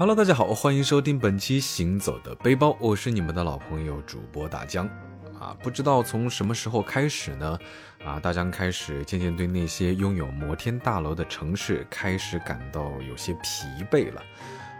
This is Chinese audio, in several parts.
Hello，大家好，欢迎收听本期《行走的背包》，我是你们的老朋友主播大江。啊，不知道从什么时候开始呢？啊，大江开始渐渐对那些拥有摩天大楼的城市开始感到有些疲惫了。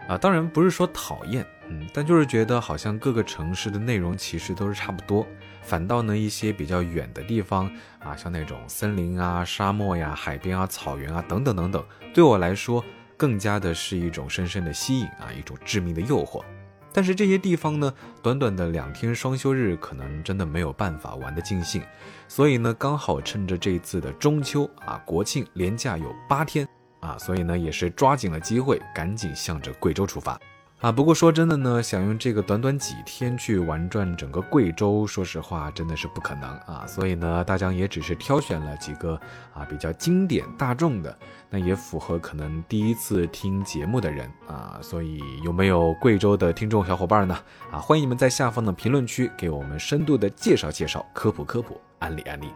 啊，当然不是说讨厌，嗯，但就是觉得好像各个城市的内容其实都是差不多，反倒呢一些比较远的地方啊，像那种森林啊、沙漠呀、海边啊、草原啊等等等等，对我来说更加的是一种深深的吸引啊，一种致命的诱惑。但是这些地方呢，短短的两天双休日，可能真的没有办法玩得尽兴，所以呢，刚好趁着这次的中秋啊、国庆连假有八天啊，所以呢，也是抓紧了机会，赶紧向着贵州出发。啊，不过说真的呢，想用这个短短几天去玩转整个贵州，说实话真的是不可能啊。所以呢，大江也只是挑选了几个啊比较经典大众的，那也符合可能第一次听节目的人啊。所以有没有贵州的听众小伙伴呢？啊，欢迎你们在下方的评论区给我们深度的介绍介绍、科普科普、安利安利。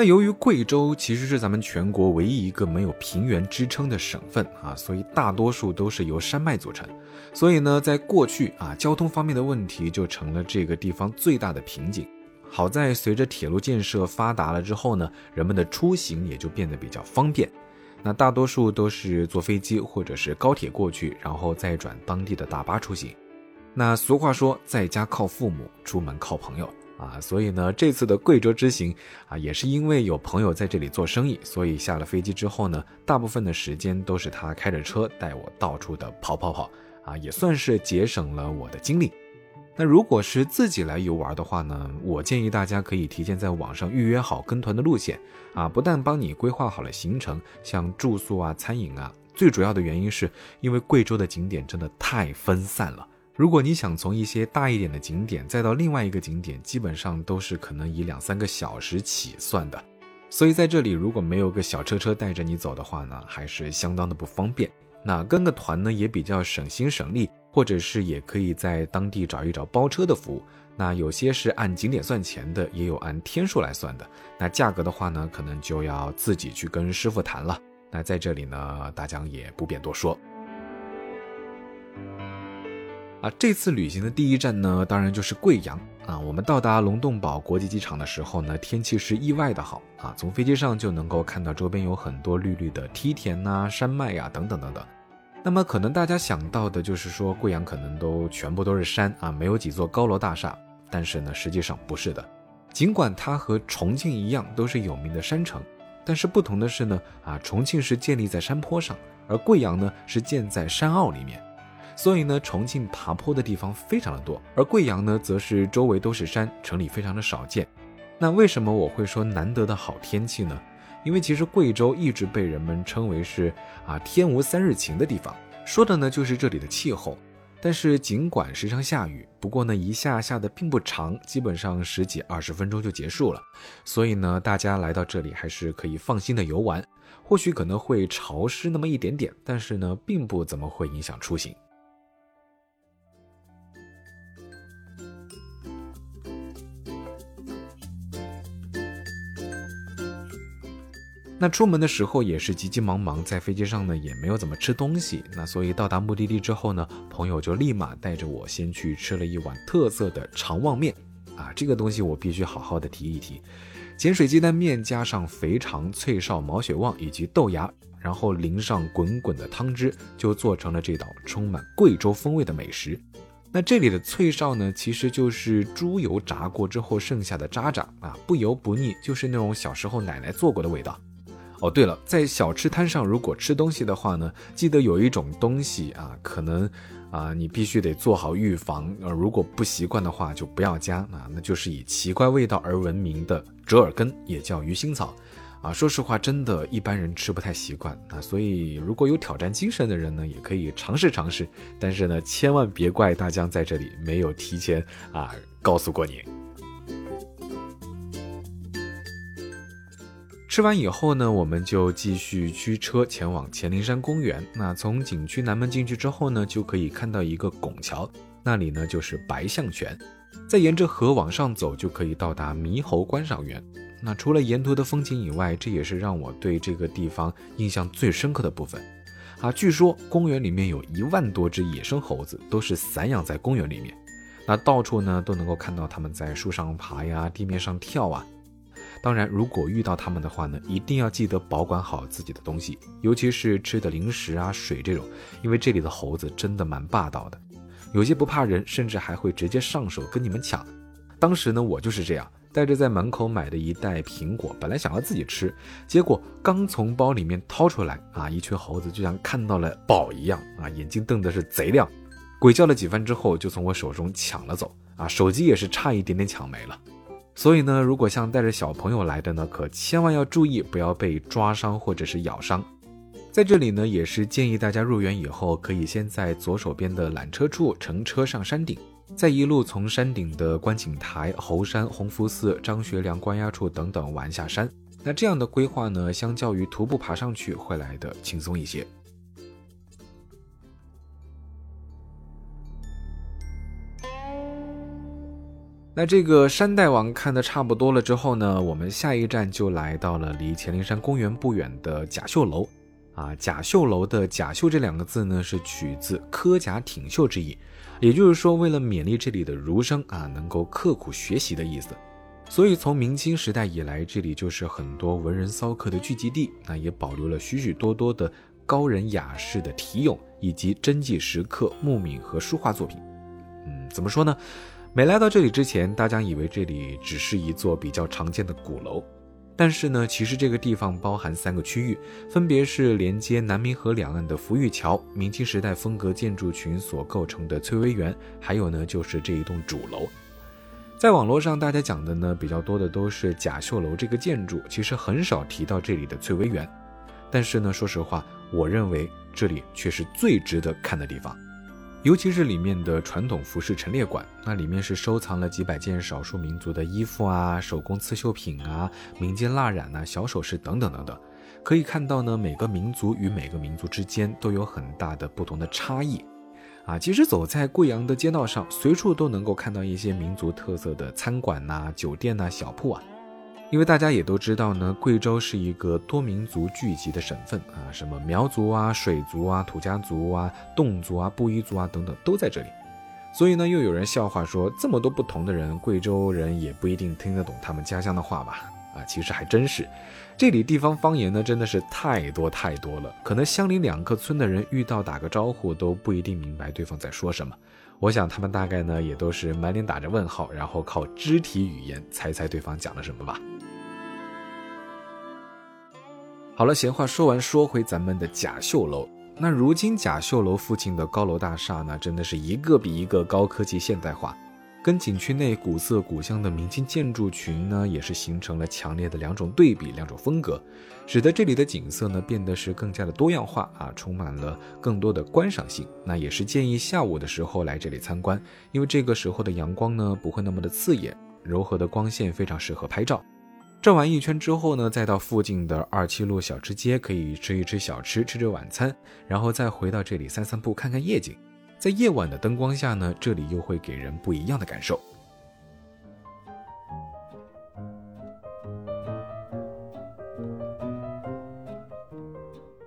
那由于贵州其实是咱们全国唯一一个没有平原支撑的省份啊，所以大多数都是由山脉组成。所以呢，在过去啊，交通方面的问题就成了这个地方最大的瓶颈。好在随着铁路建设发达了之后呢，人们的出行也就变得比较方便。那大多数都是坐飞机或者是高铁过去，然后再转当地的大巴出行。那俗话说，在家靠父母，出门靠朋友。啊，所以呢，这次的贵州之行啊，也是因为有朋友在这里做生意，所以下了飞机之后呢，大部分的时间都是他开着车带我到处的跑跑跑，啊，也算是节省了我的精力。那如果是自己来游玩的话呢，我建议大家可以提前在网上预约好跟团的路线，啊，不但帮你规划好了行程，像住宿啊、餐饮啊，最主要的原因是因为贵州的景点真的太分散了。如果你想从一些大一点的景点再到另外一个景点，基本上都是可能以两三个小时起算的，所以在这里如果没有个小车车带着你走的话呢，还是相当的不方便。那跟个团呢也比较省心省力，或者是也可以在当地找一找包车的服务。那有些是按景点算钱的，也有按天数来算的。那价格的话呢，可能就要自己去跟师傅谈了。那在这里呢，大江也不便多说。啊，这次旅行的第一站呢，当然就是贵阳啊。我们到达龙洞堡国际机场的时候呢，天气是意外的好啊，从飞机上就能够看到周边有很多绿绿的梯田呐、山脉呀等等等等。那么可能大家想到的就是说，贵阳可能都全部都是山啊，没有几座高楼大厦。但是呢，实际上不是的。尽管它和重庆一样都是有名的山城，但是不同的是呢，啊，重庆是建立在山坡上，而贵阳呢是建在山坳里面。所以呢，重庆爬坡的地方非常的多，而贵阳呢，则是周围都是山，城里非常的少见。那为什么我会说难得的好天气呢？因为其实贵州一直被人们称为是啊天无三日晴的地方，说的呢就是这里的气候。但是尽管时常下雨，不过呢一下下的并不长，基本上十几二十分钟就结束了。所以呢，大家来到这里还是可以放心的游玩。或许可能会潮湿那么一点点，但是呢，并不怎么会影响出行。那出门的时候也是急急忙忙，在飞机上呢也没有怎么吃东西。那所以到达目的地之后呢，朋友就立马带着我先去吃了一碗特色的长旺面。啊，这个东西我必须好好的提一提。碱水鸡蛋面加上肥肠、脆哨、毛血旺以及豆芽，然后淋上滚滚的汤汁，就做成了这道充满贵州风味的美食。那这里的脆哨呢，其实就是猪油炸过之后剩下的渣渣啊，不油不腻，就是那种小时候奶奶做过的味道。哦，对了，在小吃摊上如果吃东西的话呢，记得有一种东西啊，可能啊你必须得做好预防，呃，如果不习惯的话就不要加啊，那就是以奇怪味道而闻名的折耳根，也叫鱼腥草，啊，说实话，真的一般人吃不太习惯啊，所以如果有挑战精神的人呢，也可以尝试尝试，但是呢，千万别怪大江在这里没有提前啊告诉过你。吃完以后呢，我们就继续驱车前往黔灵山公园。那从景区南门进去之后呢，就可以看到一个拱桥，那里呢就是白象泉。再沿着河往上走，就可以到达猕猴观赏园。那除了沿途的风景以外，这也是让我对这个地方印象最深刻的部分。啊，据说公园里面有一万多只野生猴子，都是散养在公园里面。那到处呢都能够看到它们在树上爬呀，地面上跳啊。当然，如果遇到他们的话呢，一定要记得保管好自己的东西，尤其是吃的零食啊、水这种，因为这里的猴子真的蛮霸道的，有些不怕人，甚至还会直接上手跟你们抢。当时呢，我就是这样。带着在门口买的一袋苹果，本来想要自己吃，结果刚从包里面掏出来啊，一群猴子就像看到了宝一样啊，眼睛瞪的是贼亮，鬼叫了几番之后就从我手中抢了走啊，手机也是差一点点抢没了。所以呢，如果像带着小朋友来的呢，可千万要注意，不要被抓伤或者是咬伤。在这里呢，也是建议大家入园以后，可以先在左手边的缆车处乘车上山顶。再一路从山顶的观景台、猴山、弘福寺、张学良关押处等等玩下山，那这样的规划呢，相较于徒步爬上去会来的轻松一些。那这个山大王看的差不多了之后呢，我们下一站就来到了离乾陵山公园不远的甲秀楼。啊，甲秀楼的甲秀这两个字呢，是取自科甲挺秀之意。也就是说，为了勉励这里的儒生啊，能够刻苦学习的意思，所以从明清时代以来，这里就是很多文人骚客的聚集地。那也保留了许许多多的高人雅士的题咏，以及真迹石刻、墓铭和书画作品。嗯，怎么说呢？没来到这里之前，大家以为这里只是一座比较常见的鼓楼。但是呢，其实这个地方包含三个区域，分别是连接南明河两岸的浮玉桥、明清时代风格建筑群所构成的翠微园，还有呢就是这一栋主楼。在网络上，大家讲的呢比较多的都是甲秀楼这个建筑，其实很少提到这里的翠微园。但是呢，说实话，我认为这里却是最值得看的地方。尤其是里面的传统服饰陈列馆，那里面是收藏了几百件少数民族的衣服啊、手工刺绣品啊、民间蜡染啊、小首饰等等等等。可以看到呢，每个民族与每个民族之间都有很大的不同的差异。啊，其实走在贵阳的街道上，随处都能够看到一些民族特色的餐馆呐、酒店呐、小铺啊。因为大家也都知道呢，贵州是一个多民族聚集的省份啊，什么苗族啊、水族啊、土家族啊、侗族啊、布依族啊等等都在这里。所以呢，又有人笑话说，这么多不同的人，贵州人也不一定听得懂他们家乡的话吧？啊，其实还真是，这里地方方言呢真的是太多太多了，可能相邻两个村的人遇到打个招呼都不一定明白对方在说什么。我想他们大概呢也都是满脸打着问号，然后靠肢体语言猜猜对方讲了什么吧。好了，闲话说完，说回咱们的甲秀楼。那如今甲秀楼附近的高楼大厦呢，真的是一个比一个高科技现代化，跟景区内古色古香的明清建筑群呢，也是形成了强烈的两种对比，两种风格，使得这里的景色呢变得是更加的多样化啊，充满了更多的观赏性。那也是建议下午的时候来这里参观，因为这个时候的阳光呢不会那么的刺眼，柔和的光线非常适合拍照。转完一圈之后呢，再到附近的二七路小吃街，可以吃一吃小吃，吃着晚餐，然后再回到这里散散步，看看夜景。在夜晚的灯光下呢，这里又会给人不一样的感受。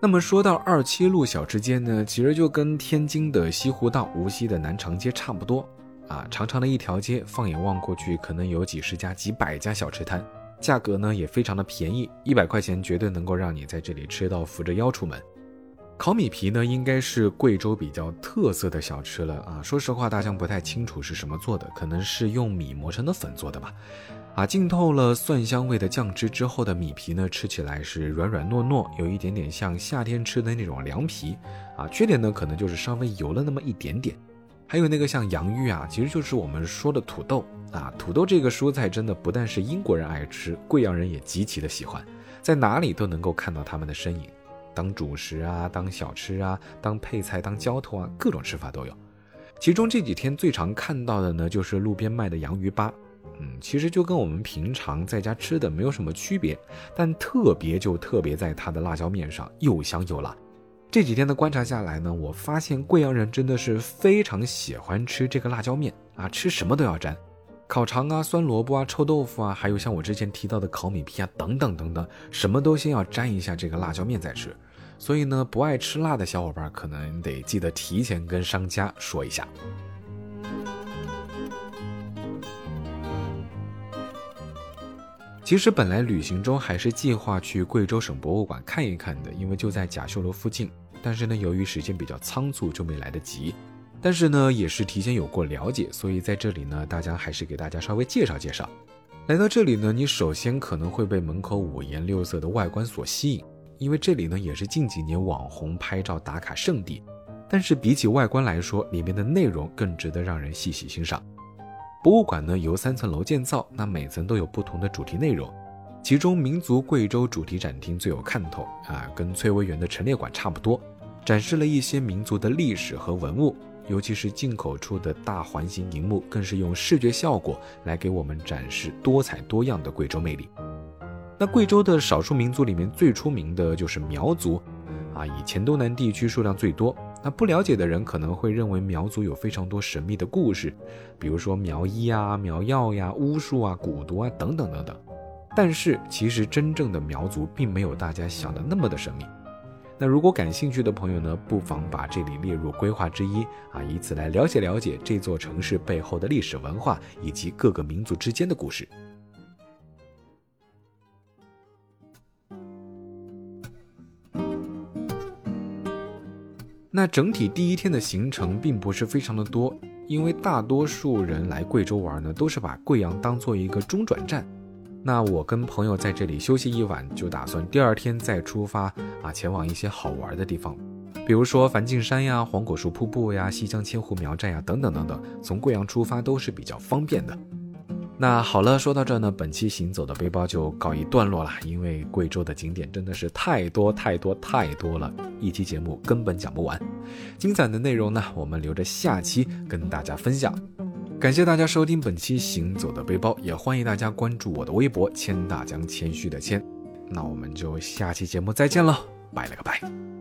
那么说到二七路小吃街呢，其实就跟天津的西湖道、无锡的南长街差不多啊，长长的一条街，放眼望过去，可能有几十家、几百家小吃摊。价格呢也非常的便宜，一百块钱绝对能够让你在这里吃到扶着腰出门。烤米皮呢应该是贵州比较特色的小吃了啊。说实话，大家不太清楚是什么做的，可能是用米磨成的粉做的吧。啊，浸透了蒜香味的酱汁之后的米皮呢，吃起来是软软糯糯，有一点点像夏天吃的那种凉皮。啊，缺点呢可能就是稍微油了那么一点点。还有那个像洋芋啊，其实就是我们说的土豆啊。土豆这个蔬菜真的不但是英国人爱吃，贵阳人也极其的喜欢，在哪里都能够看到他们的身影，当主食啊，当小吃啊，当配菜，当浇头啊，各种吃法都有。其中这几天最常看到的呢，就是路边卖的洋芋粑，嗯，其实就跟我们平常在家吃的没有什么区别，但特别就特别在它的辣椒面上，又香又辣。这几天的观察下来呢，我发现贵阳人真的是非常喜欢吃这个辣椒面啊，吃什么都要沾。烤肠啊、酸萝卜啊、臭豆腐啊，还有像我之前提到的烤米皮啊，等等等等，什么都先要沾一下这个辣椒面再吃。所以呢，不爱吃辣的小伙伴可能得记得提前跟商家说一下。其实本来旅行中还是计划去贵州省博物馆看一看的，因为就在甲秀楼附近。但是呢，由于时间比较仓促，就没来得及。但是呢，也是提前有过了解，所以在这里呢，大家还是给大家稍微介绍介绍。来到这里呢，你首先可能会被门口五颜六色的外观所吸引，因为这里呢也是近几年网红拍照打卡圣地。但是比起外观来说，里面的内容更值得让人细细欣赏。博物馆呢由三层楼建造，那每层都有不同的主题内容，其中民族贵州主题展厅最有看头啊，跟翠微园的陈列馆差不多，展示了一些民族的历史和文物。尤其是进口处的大环形荧幕，更是用视觉效果来给我们展示多彩多样的贵州魅力。那贵州的少数民族里面最出名的就是苗族，啊，以黔东南地区数量最多。那不了解的人可能会认为苗族有非常多神秘的故事，比如说苗医啊、苗药呀、巫术啊、蛊毒啊等等等等。但是其实真正的苗族并没有大家想的那么的神秘。那如果感兴趣的朋友呢，不妨把这里列入规划之一啊，以此来了解了解这座城市背后的历史文化以及各个民族之间的故事。那整体第一天的行程并不是非常的多，因为大多数人来贵州玩呢，都是把贵阳当做一个中转站。那我跟朋友在这里休息一晚，就打算第二天再出发啊，前往一些好玩的地方，比如说梵净山呀、黄果树瀑布呀、西江千户苗寨呀等等等等。从贵阳出发都是比较方便的。那好了，说到这呢，本期行走的背包就告一段落了，因为贵州的景点真的是太多太多太多了，一期节目根本讲不完。精彩的内容呢，我们留着下期跟大家分享。感谢大家收听本期《行走的背包》，也欢迎大家关注我的微博“谦大江”，谦虚的谦。那我们就下期节目再见了，拜了个拜。